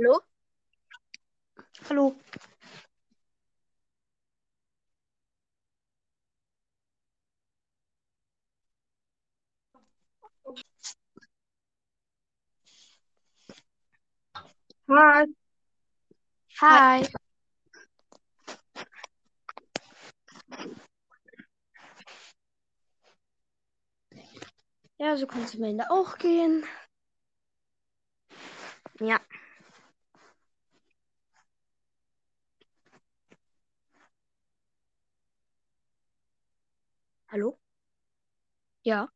Hallo? Hallo. Hi. Hi. Ja, so kannst du am Ende auch gehen. Ja. Hallo? Ja.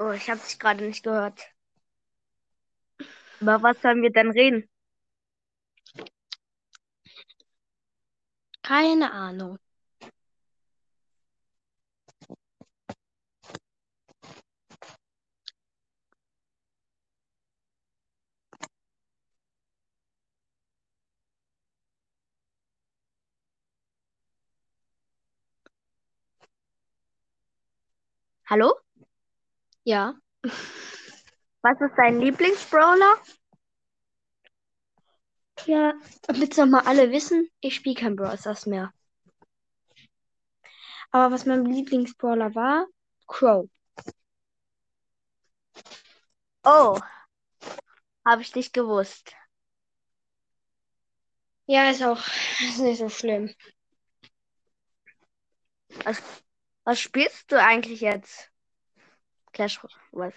Oh, ich habe dich gerade nicht gehört. Über was sollen wir denn reden? Keine Ahnung. Hallo? Ja. Was ist dein Lieblingsbrawler? Ja, damit noch mal alle wissen, ich spiele kein Brawl Stars mehr. Aber was mein Lieblingsbrawler war, Crow. Oh. Habe ich nicht gewusst. Ja, ist auch ist nicht so schlimm. Was, was spielst du eigentlich jetzt? Clash Royale.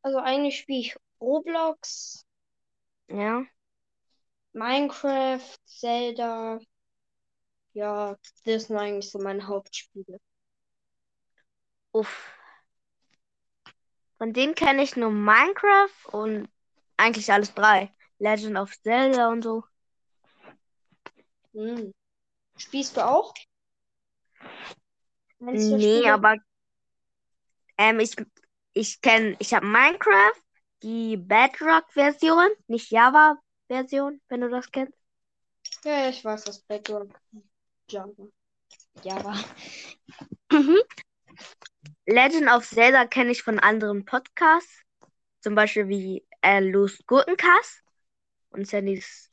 Also eigentlich spiele ich Roblox, Ja. Minecraft, Zelda. Ja, das sind eigentlich so meine Hauptspiele. Uff. Von denen kenne ich nur Minecraft und eigentlich alles drei. Legend of Zelda und so. Hm. Spielst du auch? Nee, Spiele? aber ähm, ich, ich kenne, ich habe Minecraft, die Bedrock-Version, nicht Java-Version, wenn du das kennst. Ja, ich weiß, das Bedrock. Java. Java. Mhm. Legend of Zelda kenne ich von anderen Podcasts, zum Beispiel wie äh, Los Gurkencast und Sandys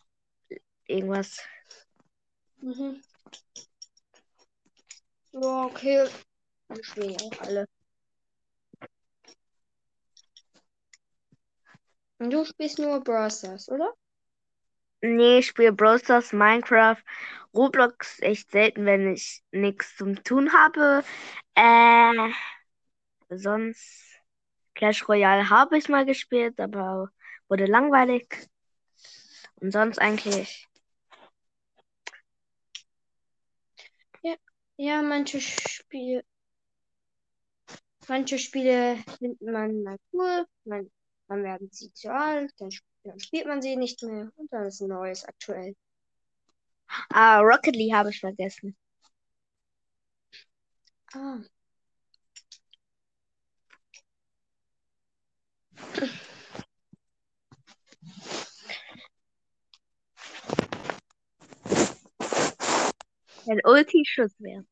irgendwas. Mhm. Ja, okay. Wir spielen auch alle. Und du spielst nur Brawl Stars, oder? Nee, ich spiele Brawl Stars, Minecraft, Roblox echt selten, wenn ich nichts zum Tun habe. Äh, sonst Clash Royale habe ich mal gespielt, aber wurde langweilig. Und sonst eigentlich. Ja, manche Spiele. Manche Spiele findet man mal cool, man, dann werden sie zu alt, dann, dann spielt man sie nicht mehr und dann ist ein neues aktuell. Ah, Rocket League habe ich vergessen. Ah. Wenn Ulti Schuss wäre.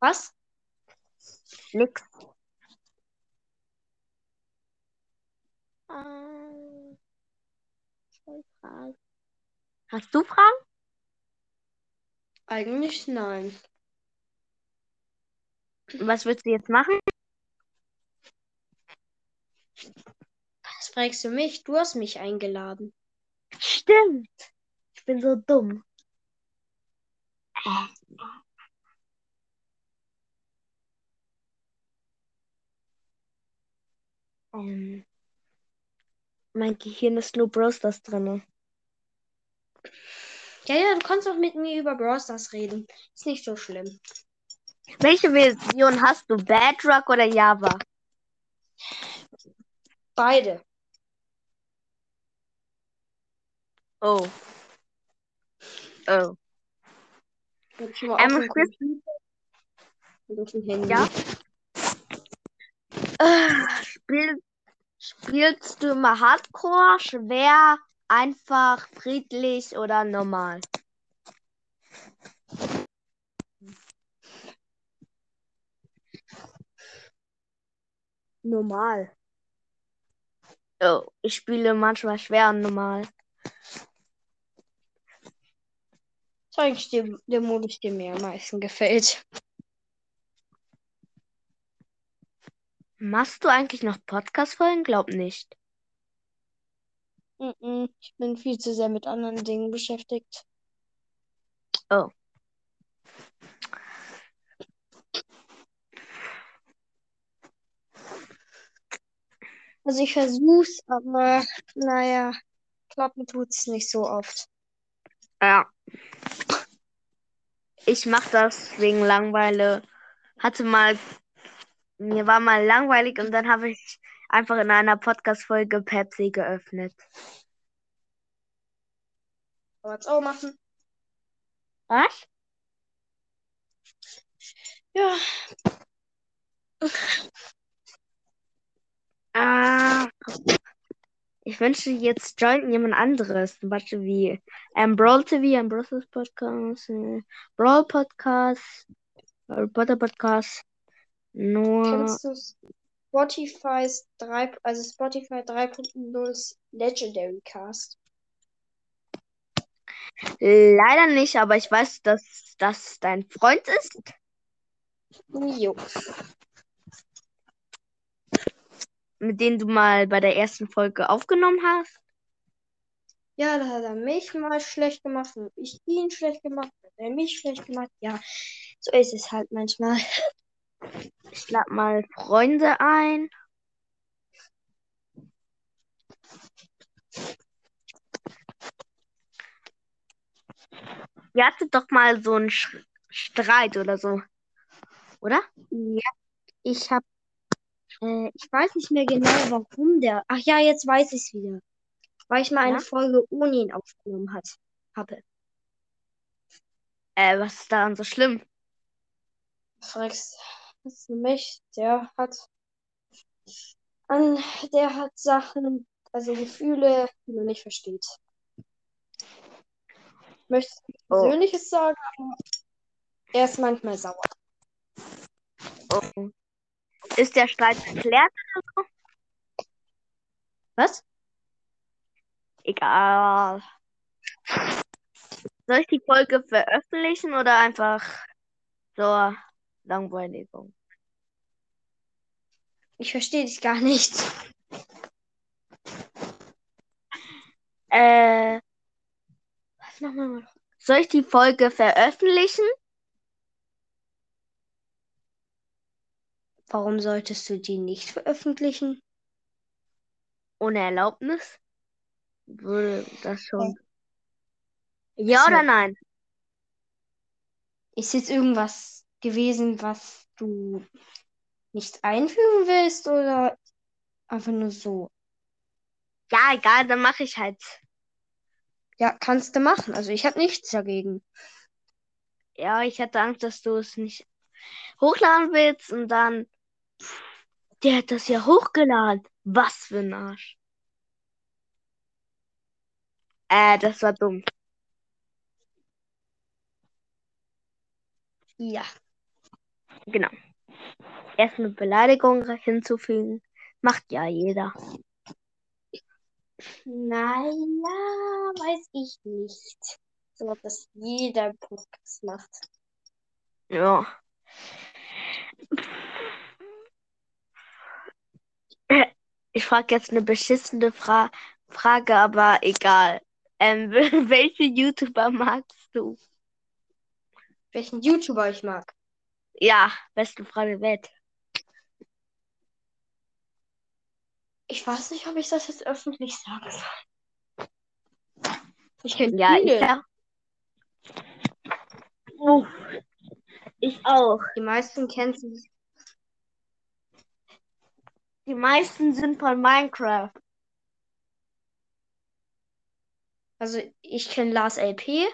Was? Nix. Ähm, Fragen. Hast du Fragen? Eigentlich nein. Was willst du jetzt machen? Was fragst du mich? Du hast mich eingeladen. Stimmt. Ich bin so dumm. Äh. Ähm, mein Gehirn ist nur Brawl Stars drin. Ja, ja, du kannst auch mit mir über Brawl Stars reden. Ist nicht so schlimm. Welche Version hast du? Bedrock oder Java? Beide. Oh. Oh. Jetzt schon mal Ähm, auf dem Handy. Ja? Äh, spiel, spielst du immer Hardcore, schwer, einfach, friedlich oder normal? Normal. Oh, ich spiele manchmal schwer und normal. Das ist eigentlich der, der Modus, der mir am meisten gefällt. Machst du eigentlich noch Podcast-Folgen? Glaub nicht. Mm-mm, Ich bin viel zu sehr mit anderen Dingen beschäftigt. Oh. Also ich versuch's, aber naja, klappen tut's nicht so oft. Ja. Ich mach das wegen Langeweile. Hatte mal, mir war mal langweilig und dann habe ich einfach in einer Podcast-Folge Pepsi geöffnet. Aber jetzt auch machen. Was? Ja, Ah. Ich wünsche jetzt jointen jemand anderes. Zum Beispiel wie ähm, Brawl TV, ein Brawl Podcast, äh, Brawl Podcast, Harry Potter Podcast. Nur. kennst du Spotify's 3, also Spotify 3.0's Legendary Cast? Leider nicht, aber ich weiß, dass das dein Freund ist. Jo. Mit dem du mal bei der ersten Folge aufgenommen hast. Ja, da hat er mich mal schlecht gemacht und ich ihn schlecht gemacht, hat er mich schlecht gemacht. Ja, so ist es halt manchmal. Ich lade mal Freunde ein. Ihr hattet doch mal so einen Sch Streit oder so, oder? Ja, ich hab, äh, ich weiß nicht mehr genau, warum der. Ach ja, jetzt weiß ich es wieder. Weil ich mal eine Ja? Folge ohne ihn aufgenommen hat, habe. Äh, was ist daran so schlimm? Fragst das ist mich, der hat an, der hat Sachen, also Gefühle, die man nicht versteht. Ich möchte nichts Oh. Persönliches sagen, aber er ist manchmal sauer. Oh. Ist der Streit geklärt? Was? Egal. Soll ich die Folge veröffentlichen oder einfach zur Langweiligung? Ich verstehe dich gar nicht. Äh, was nochmal? Soll ich die Folge veröffentlichen? Warum solltest du die nicht veröffentlichen? Ohne Erlaubnis? Würde das schon. Ja So. oder nein? Ist jetzt irgendwas gewesen, was du nicht einfügen willst oder einfach nur so? Ja, egal, dann mache ich halt. Ja, kannst du machen. Also ich habe nichts dagegen. Ja, ich hatte Angst, dass du es nicht hochladen willst und dann. Der hat das ja hochgeladen. Was für ein Arsch. Äh, das war dumm. Ja. Genau. Erst eine Beleidigung hinzufügen. Macht ja jeder. Naja, weiß ich nicht. So, ob das jeder Podcast macht. Ja. Ich frage jetzt eine beschissene Fra Frage, aber egal. Ähm, welche YouTuber magst du? Welchen YouTuber ich mag. Ja, beste Frage der Welt. Ich weiß nicht, ob ich das jetzt öffentlich sagen soll. Ich kenne Ja, ich, viele. ja. Uff. ich auch. Die meisten kennen sie. Die meisten sind von Minecraft. Also ich kenne Lars LP.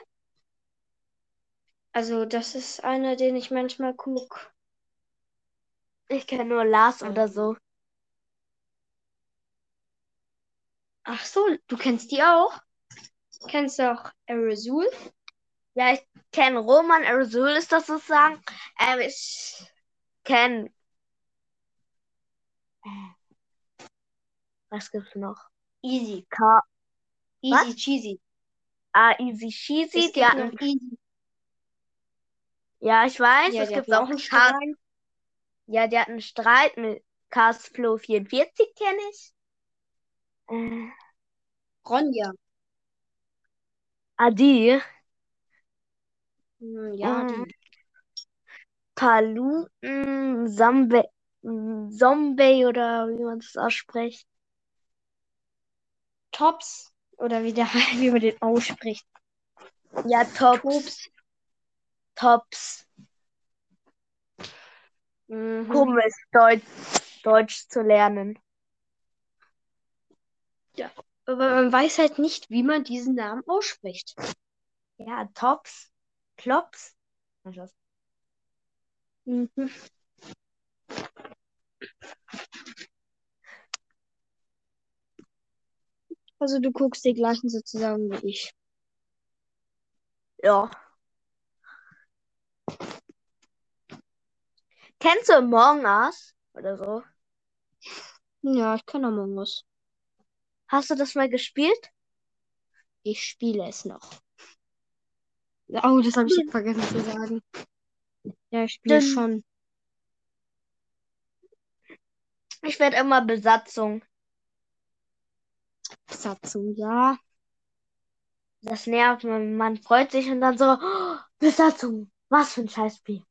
Also das ist einer, den ich manchmal gucke. Ich kenne nur Lars oder so. Ach so, du kennst die auch? Kennst du auch Aerosol? Ja, ich kenne Roman Aerosol, ist das sozusagen. Ähm, ich kenne. Was gibt's noch? Easy. Ka Easy Was? cheesy. ah, Easy Cheesy. Es Die hatten, Easy. ja, ich weiß, Ja, es gibt auch einen Ka Streit. Ja, die hatten einen Streit mit Cast Flow 44, kenne ich. Äh, Ronja. Adi. Hm, Ja, Mm, die. Paluten, Zombie, Zombie oder wie man das ausspricht. Tops. Oder wie, der, wie man den ausspricht. Ja, Tops. Tops. Tops. Mhm. Komisch, Deutsch, Deutsch zu lernen. Aber man weiß halt nicht, wie man diesen Namen ausspricht. Ja, Tops. Klops. Mhm. Also du guckst die gleichen sozusagen wie ich. Ja. Kennst du Among Us oder so? Ja, ich kann Among Us. Hast du das mal gespielt? Ich spiele es noch. Oh, das habe ich jetzt vergessen zu sagen. Ja, ich spiele schon. Ich werde immer Besatzung. Besatzung, ja. Das nervt, man, man freut sich und dann so, oh, Besatzung. Was für ein Scheißspiel.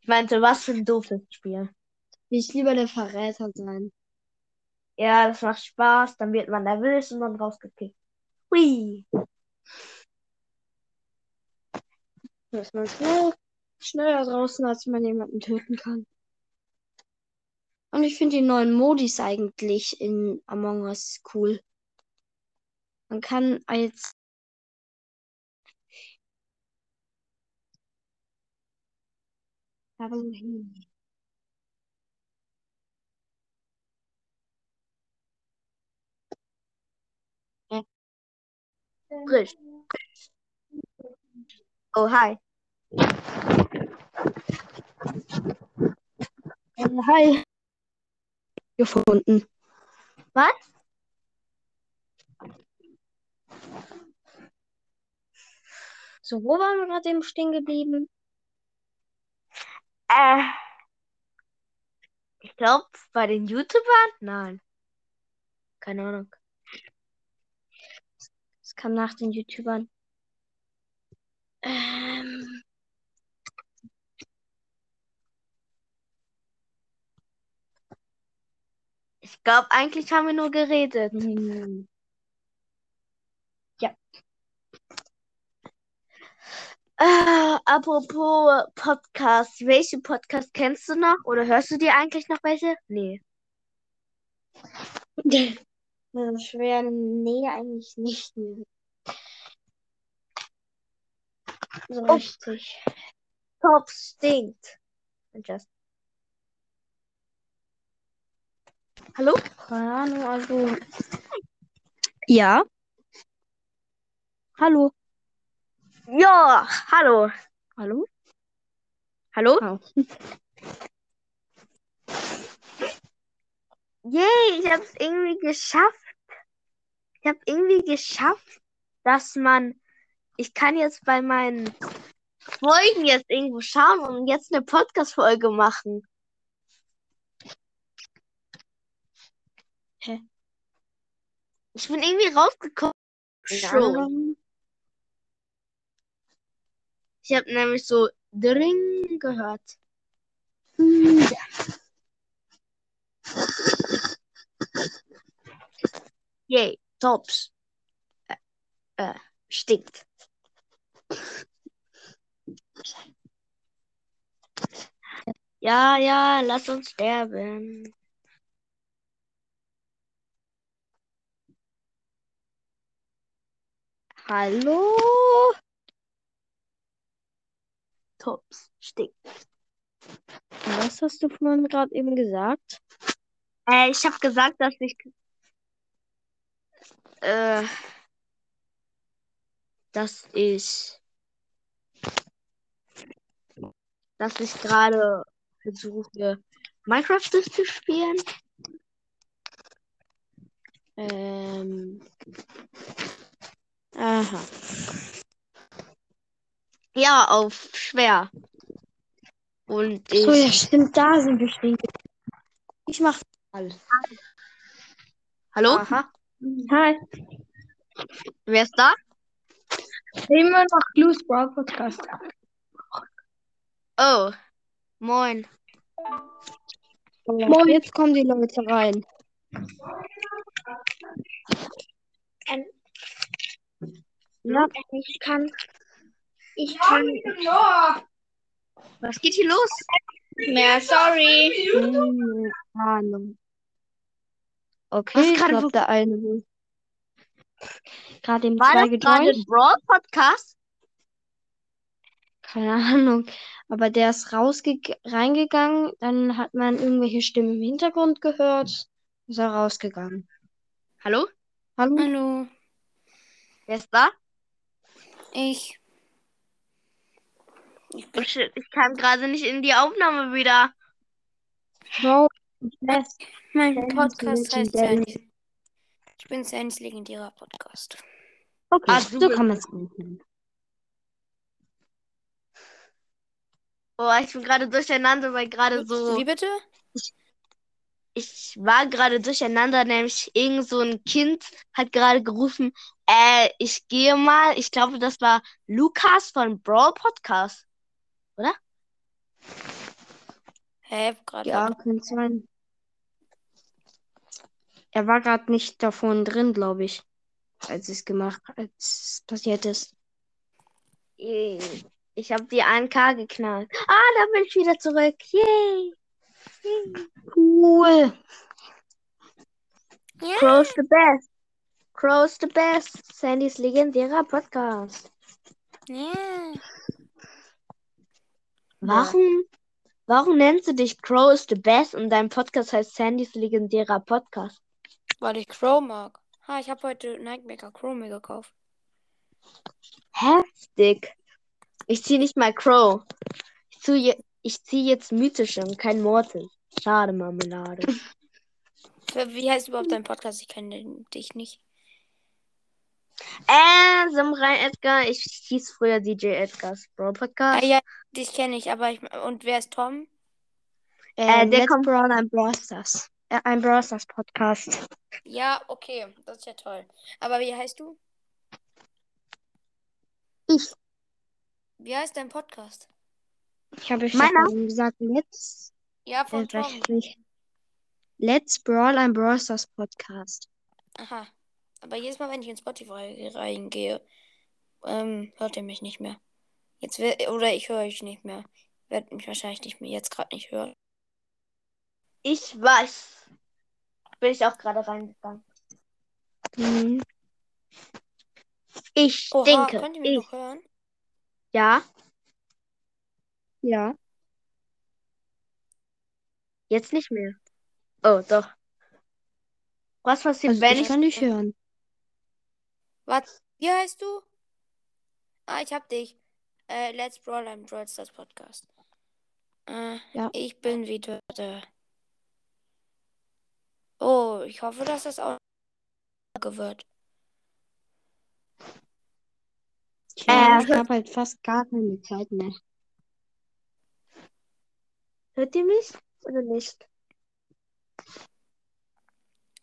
Ich meinte, was für ein doofes Spiel. Will ich lieber der Verräter sein. Ja, das macht Spaß, dann wird man erwischt und dann rausgekickt. Hui. Ist man schnell, schneller draußen, als man jemanden töten kann. Und ich finde die neuen Modis eigentlich in Among Us cool. Man kann als. Oh, hi. Hi. Gefunden. Was? So, wo waren wir gerade eben stehen geblieben? Äh, ich glaube, bei den YouTubern? Nein. Keine Ahnung. Es kam nach den YouTubern. Ähm, glaube, eigentlich haben wir nur geredet. hm, Äh, apropos Podcast. Welche Podcast kennst du noch? Oder hörst du dir eigentlich noch welche? Nee. schwer. Nee, eigentlich nicht mehr. So Oh. richtig. Top stinkt. Just. Hallo? Keine Ahnung, also. Ja. Hallo. Ja, hallo. Hallo? Hallo? Oh. Yay, ich habe es irgendwie geschafft. Ich habe irgendwie geschafft, dass man, ich kann jetzt bei meinen Folgen jetzt irgendwo schauen und jetzt eine Podcast-Folge machen. Hä? Ich bin irgendwie rausgekommen. Schon. Ich habe nämlich so Dring gehört. Hm, Yay, Tops. Äh, äh, stinkt. Ja, ja, lass uns sterben. Hallo? Tops, stinkt. Was hast du vorhin gerade eben gesagt? Äh, ich habe gesagt, dass ich äh, dass ich dass ich gerade versuche Minecraft durchzuspielen. Ähm. Aha. Ja, auf schwer. Und ich. So, ja, stimmt, da sind wir stehen. Ich mach mal. Hallo? Aha. Hi. Wer ist da? Immer noch Blues Brawl Podcast. Oh. Moin. Moin. Jetzt kommen die Leute rein. Ja, ich kann. Ich kann. Was geht hier los? Mehr, sorry. Hm, Ahnung. Okay, Was ich gerade glaube, wo- der eine will. Gerade im War zwei das gerade ein Brawl Podcast? Keine Ahnung. Aber der ist rausge reingegangen, dann hat man irgendwelche Stimmen im Hintergrund gehört, ist er rausgegangen. Hallo? Hallo? Hallo, Wer ist da? Ich. Ich bin, Oh shit, ich kam gerade nicht in die Aufnahme wieder. Bro, Best. mein Podcast heißt. Sandys. Ich bin Sandys legendärer Podcast. Okay, Ah, du so kann man es gut nennen. Oh, ich bin gerade durcheinander, weil gerade so. Wie bitte? Ich war gerade durcheinander, nämlich irgend so ein Kind hat gerade gerufen, äh, ich gehe mal. Ich glaube, das war Lukas von Brawl Podcast. Hä, gerade. Ja, könnte sein. Er war gerade nicht davon drin, glaube ich, als es gemacht, als es passiert ist. Ich habe die 1K geknallt. Ah, da bin ich wieder zurück. Yay. Cool. Ja. Crow's the best. Crow's the best. Sandys legendärer Podcast. ja. Warum, warum nennst du dich Crow's the best und dein Podcast heißt Sandys legendärer Podcast? Weil ich Crow mag. Ha, ich habe heute Nightmaker Crow mir gekauft. Heftig. Ich zieh nicht mal Crow. Ich zieh, je, ich zieh jetzt mythische und kein Mortis. Schade, Marmelade. Wie heißt überhaupt dein Podcast? Ich kenne dich nicht. äh, Samurai Edgar. Ich hieß früher DJ Edgars Brawl Podcast. Ah ja, dich kenne ich, aber ich. Und wer ist Tom? Äh, der Let's kommt- Brawl ein Brawl Stars. Äh, ein Brawl Stars Podcast. Ja, okay, das ist ja toll. Aber wie heißt du? Ich. Wie heißt dein Podcast? Ich habe eben gesagt, Let's, Ja, äh, von Tom. weiß nicht. Let's Brawl ein Brawl Stars Podcast. Aha. Aber jedes Mal, wenn ich in Spotify reingehe, ähm, hört ihr mich nicht mehr. Jetzt will, oder ich höre euch nicht mehr. Werdet mich wahrscheinlich nicht mehr jetzt gerade nicht hören. Ich weiß. Bin ich auch gerade reingegangen. Mhm. Ich Oha, denke. könnt ihr mich Ich, noch hören? ja, Ja. jetzt nicht mehr. Oh, doch. Was passiert, Also wenn ich ich. kann dich hören. Was? Wie heißt du? Ah, ich hab dich. Äh, Let's Brawl ein Brawl Stars Podcast. Äh, Ja. ich bin wieder da. Oh, ich hoffe, dass das auch wird. Tja, Äh, ich habe halt fast gar keine Zeit mehr. Hört ihr mich oder nicht?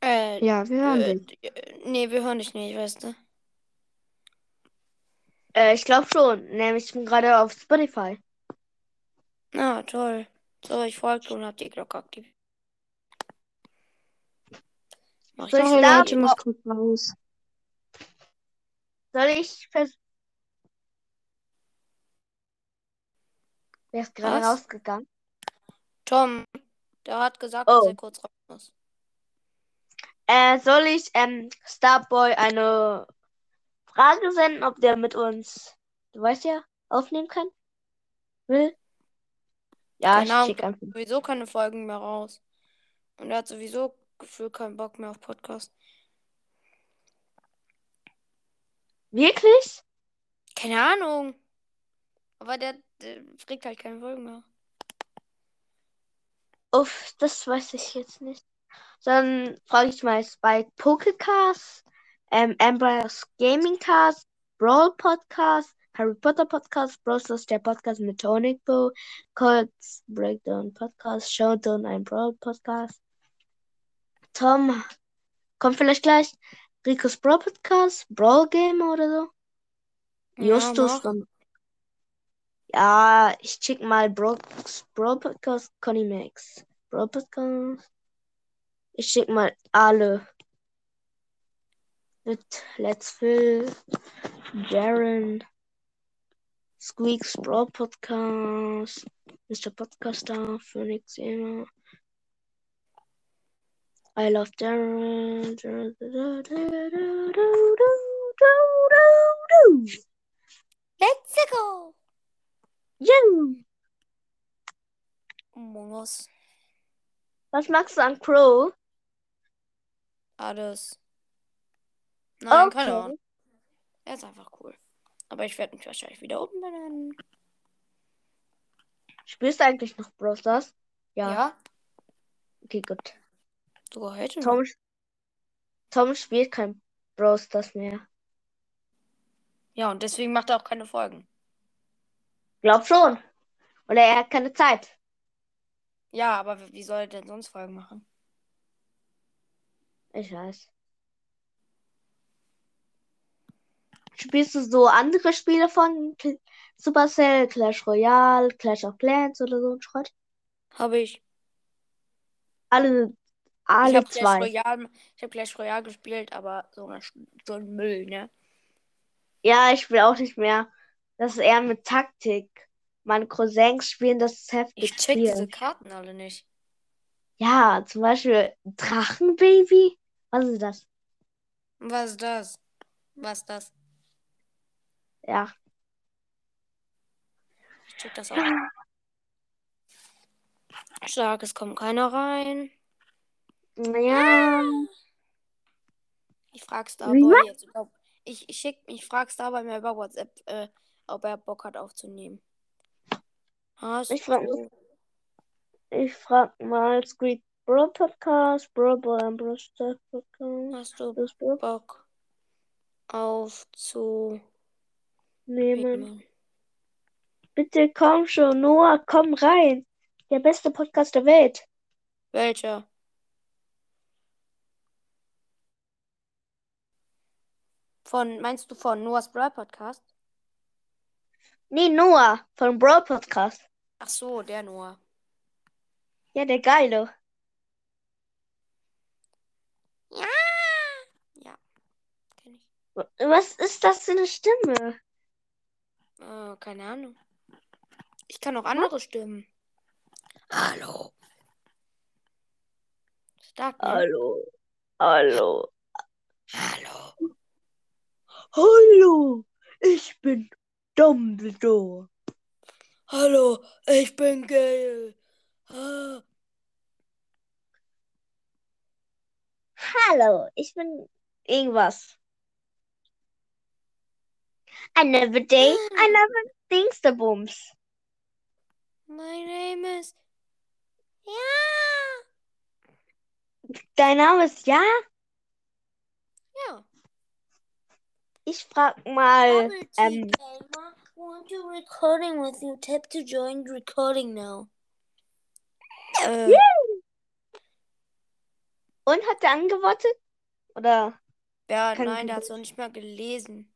Äh, Ja, wir hören äh, dich. äh, nee, wir hören dich nicht, weißt du? Äh, ich glaube schon. Nämlich, ich bin gerade auf Spotify. Ah, toll. So, ich folge und hab die Glocke aktiviert. Mach ich Soll ich Sorry, da-? Leute, muss kurz raus. Soll ich vers Wer ist gerade rausgegangen? Tom, der hat gesagt, Oh. dass er kurz raus muss. Äh, soll ich ähm, Starboy eine Frage senden, ob der mit uns, du weißt ja, aufnehmen kann? Will? Ja, Keine ich schick einfach. Sowieso keine Folgen mehr raus. Und er hat sowieso gefühlt keinen Bock mehr auf Podcast. Wirklich? Keine Ahnung. Aber der, der kriegt halt keine Folgen mehr. Uff, das weiß ich jetzt nicht. Dann frage ich mal Spike Pokecast, ähm, Amber's Gaming Cast, Brawl Podcast, Harry Potter Podcast, Brawl Stars, der Podcast mit Tonic Bo, Colts Breakdown Podcast, Showdown, ein Brawl Podcast. Tom kommt vielleicht gleich. Ricos Brawl Podcast, Brawl Game oder so. Justus mach. dann. Ja, ich check mal Brawl, Bro Podcast, Conny Max. Brawl Podcast. Ich schick mal alle. Mit Let's Phil, Jaren, Squeaks Brawl Podcast, Mr. Podcaster, Phoenix Gamer. I love Darren. Let's go! Yeah. Among Us. Was magst du an Crow? Alles. Nein, Okay. keine Ahnung. Er ist einfach cool. Aber ich werde mich wahrscheinlich wieder umbenennen. Spielst du eigentlich noch Brawl Stars? Ja. Ja? Okay, gut. Sogar heute noch. Tom, Tom spielt kein Brawl Stars mehr. Ja, und deswegen macht er auch keine Folgen. Glaub schon. Oder er hat keine Zeit. Ja, aber wie- soll er denn sonst Folgen machen? Ich weiß. Spielst du so andere Spiele von Cl- Supercell, Clash Royale, Clash of Clans oder so ein Schrott? Habe ich. Alle, Ich alle habe Clash zwei. Royale, ich habe Clash Royale gespielt, aber so, so ein Müll, ne? Ja, ich will auch nicht mehr. Das ist eher mit Taktik. Meine Cousins spielen das heftig Ich check diese Spiel. Karten alle nicht. Ja, zum Beispiel Drachenbaby. Was ist das? Was ist das? Was ist das? Ja. Ich check das auch. Stark, es kommt keiner rein. Ja. Ich frag's Wie dabei jetzt. Ob, ich, ich, schick, ich frag's dabei mir über WhatsApp, äh, ob er Bock hat aufzunehmen. Hast Ich frag du- Ich frag mal Squeak Bro Podcast, Bro Bro und Bro Stuff Podcast. Hast du Das Bro Bock aufzunehmen? nehmen. Bitte komm schon, Noah, komm rein. Der beste Podcast der Welt. Welcher? Von, meinst du von Noah's Brawl Podcast? Nee, Noah von Bro Podcast. Ach so, der Noah. Ja, der geile. Ja. Ja. Kenn ich. Was ist das für eine Stimme? Äh, keine Ahnung. Ich kann auch andere Stimmen. Hallo. Stark, ne? Hallo. Hallo. Hallo. Hallo. Ich bin Dumbledore. Hallo, ich bin Gail. Ah. Hallo, ich bin irgendwas. I never day, I never Dingsterbums. My name is. Ja. Dein Name ist ja? Ja. Ich frag mal, ähm. Want to recording with you? Tap to join recording now. Äh, und hat er angewortet? Oder? ja, nein, der hat es noch nicht mal gelesen.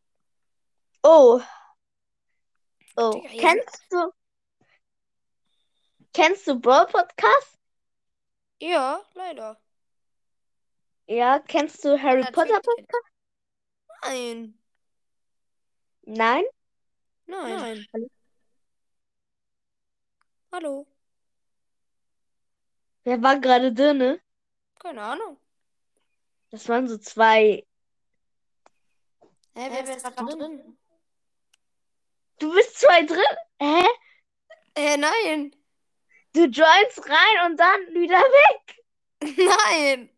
Oh. Oh. Digga, Kennst du? Kennst du Brawl Podcast? Ja, leider. Ja, kennst du Harry Natürlich Potter Podcast? Nein. Nein? Nein. Hallo? Hallo. Wer war gerade drin? Keine Ahnung. Das waren so zwei. Hä, wer ist da drin? Du bist zwei drin? Hä? Äh, nein. Du joinst rein und dann wieder weg. Nein.